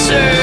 answer.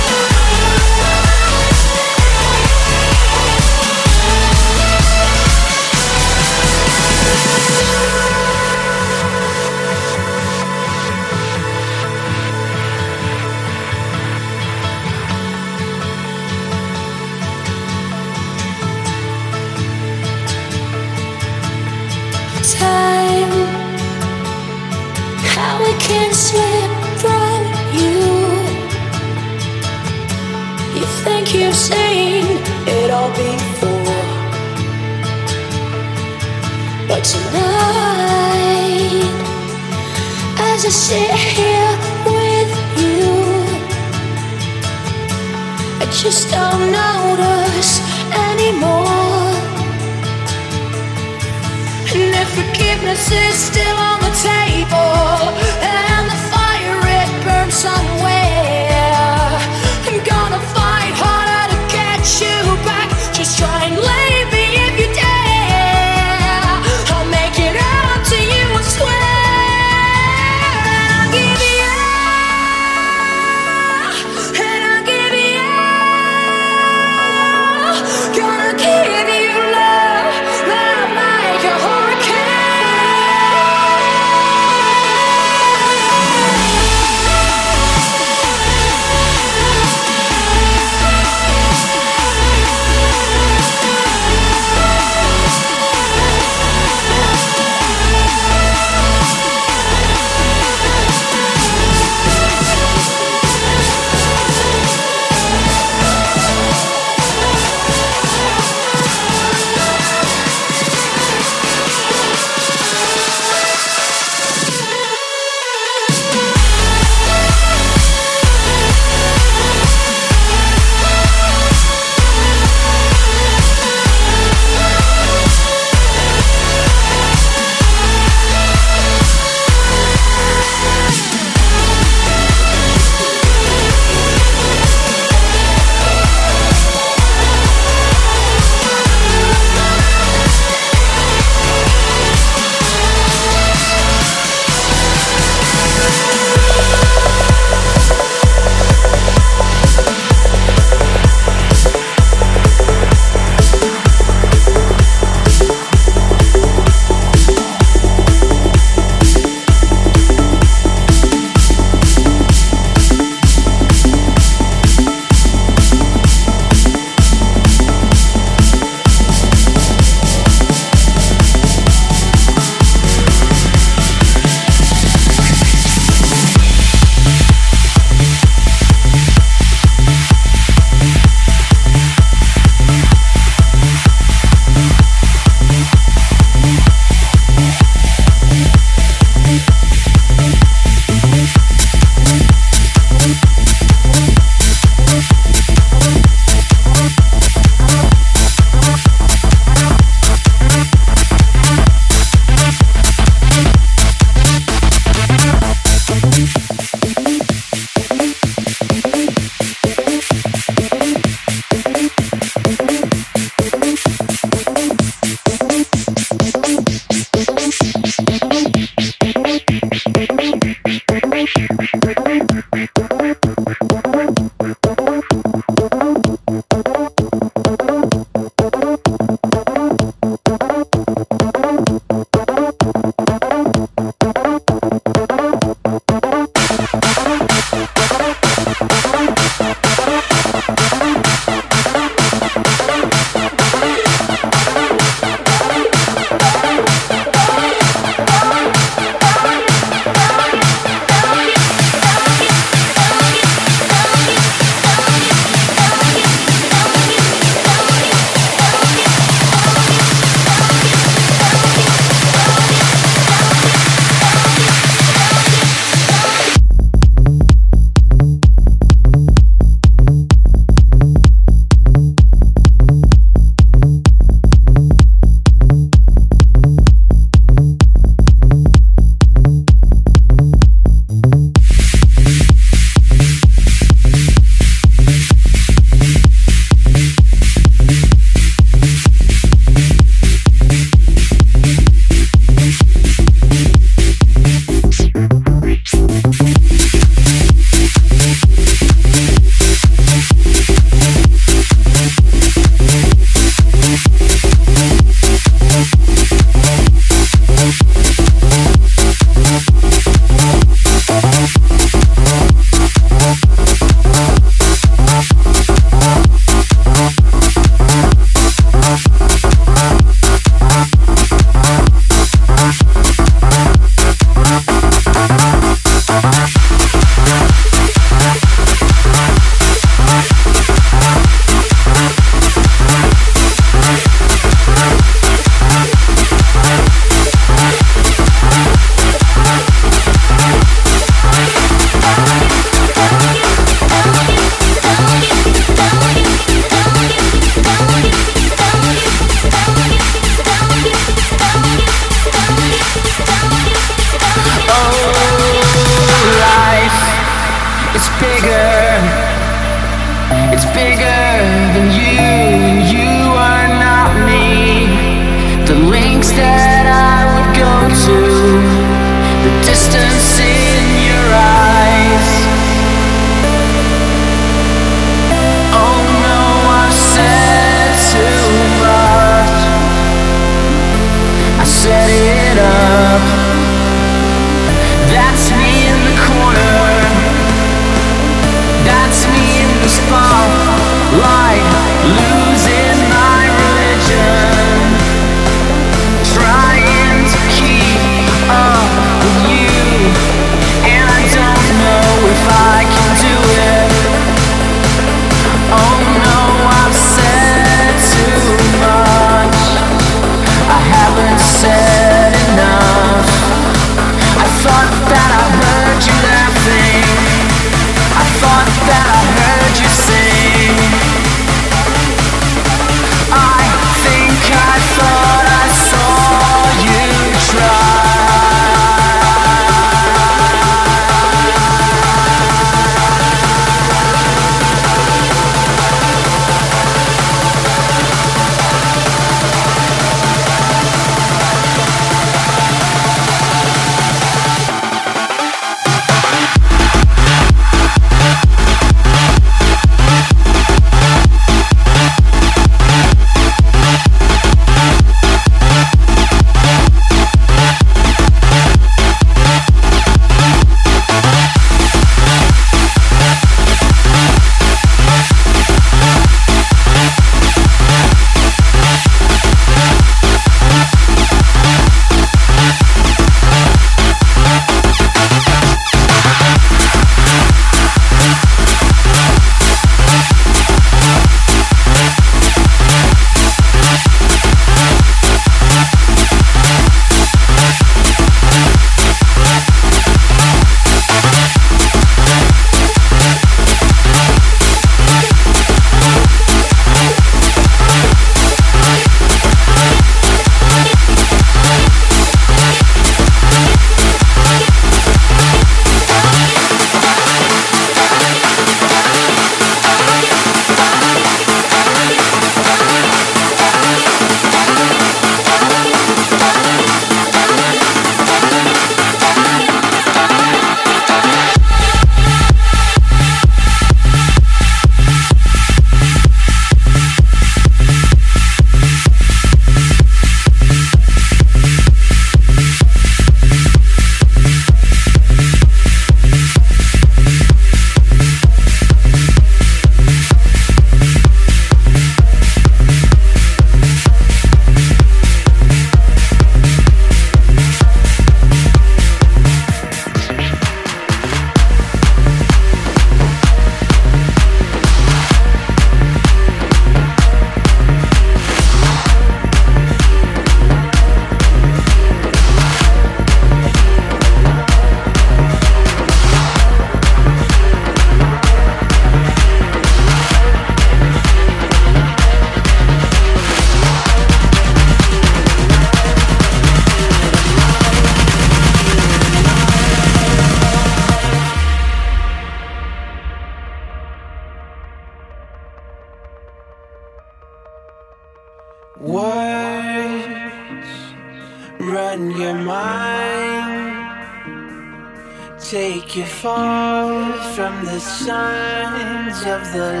The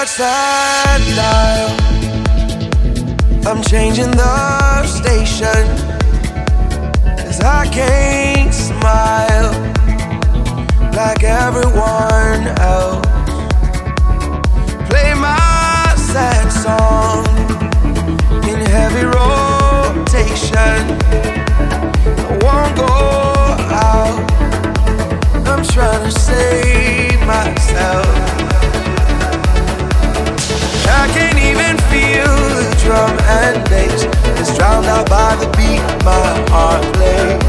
touch that dial. I'm changing the station. Cause I can't smile like everyone else. Play my sad song in heavy rotation. I won't go out. I'm trying to save myself. I can't even feel the drum and bass. It's drowned out by the beat my heart plays.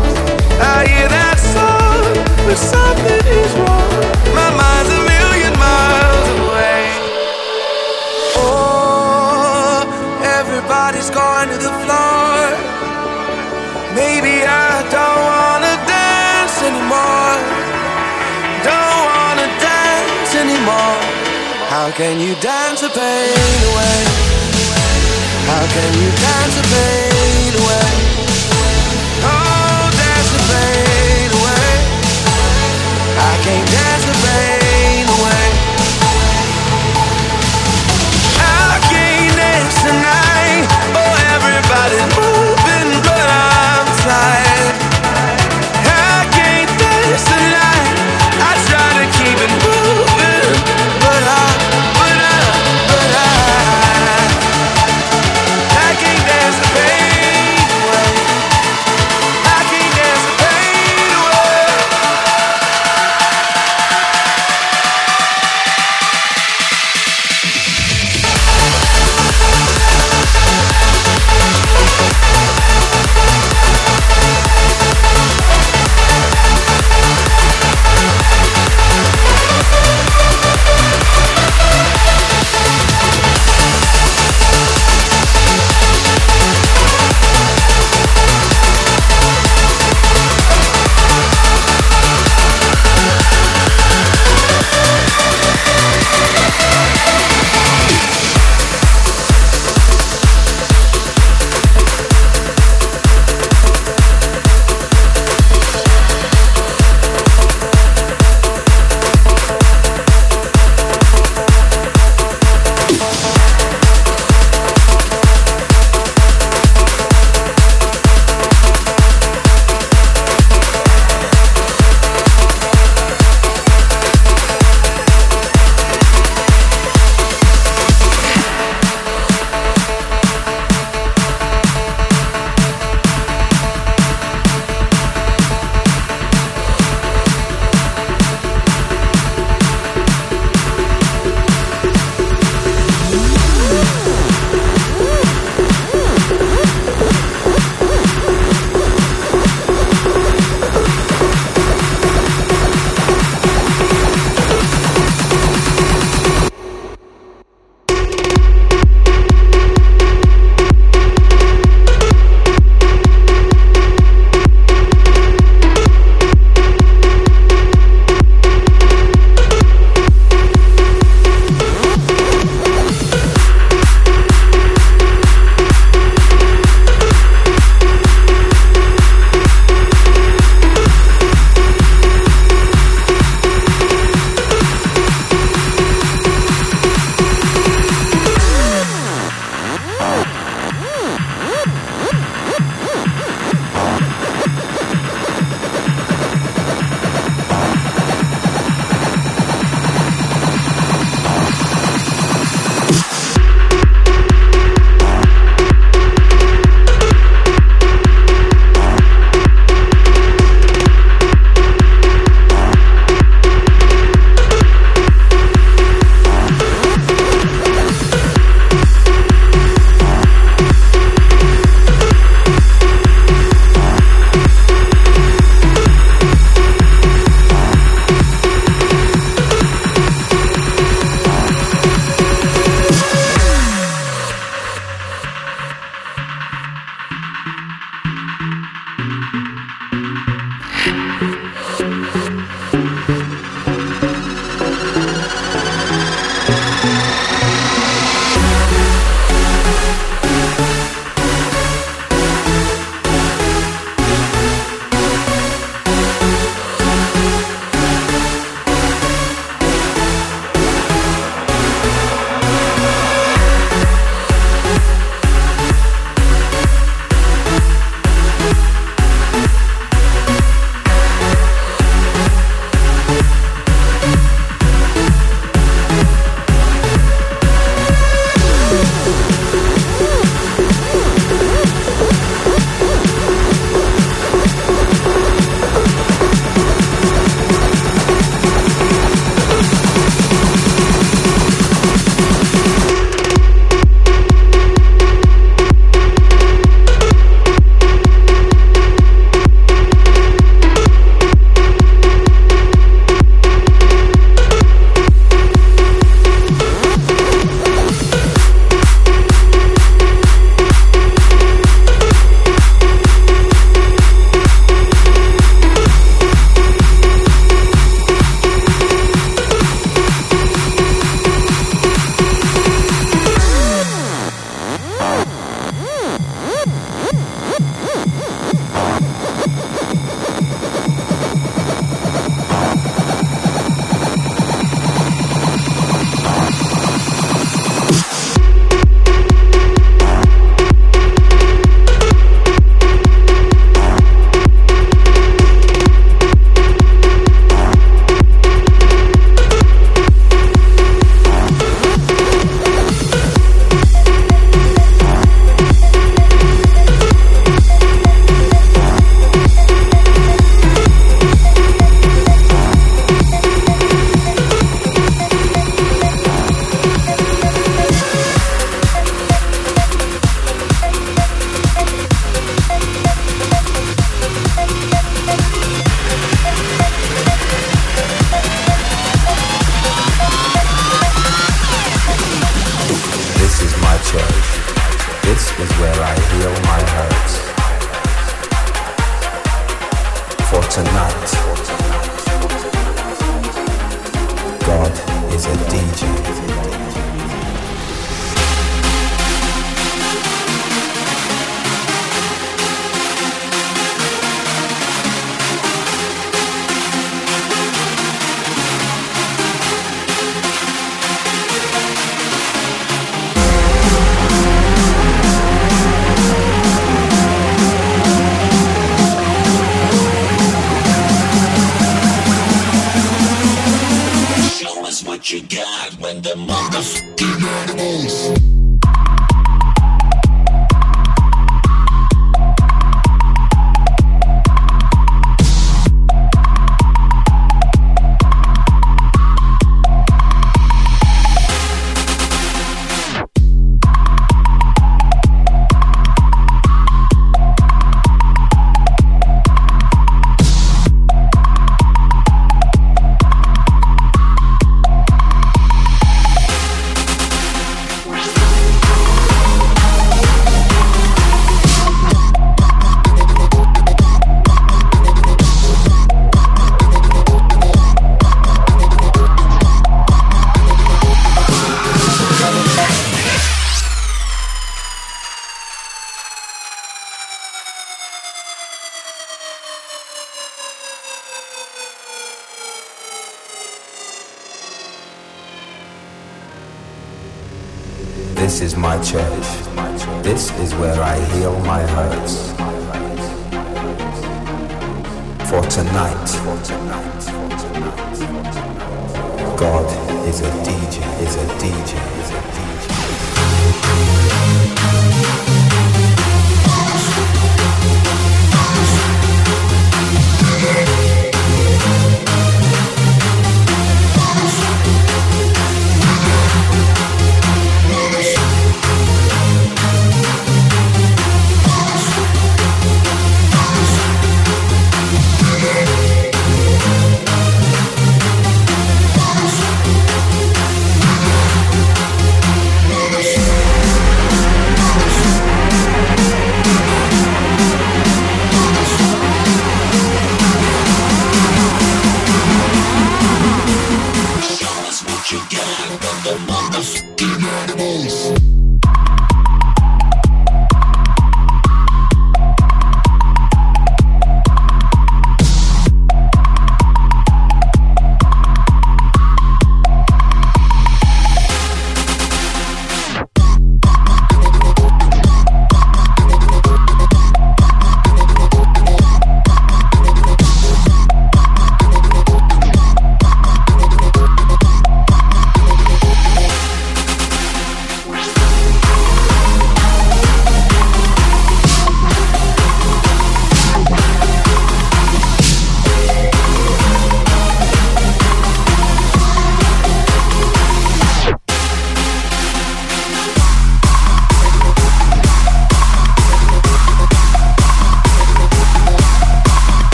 I hear that song, but something is wrong. My mind's a million miles away. Oh, everybody's going to the floor. Maybe I How can you dance the pain away? How can you dance the pain away? Oh, dance the pain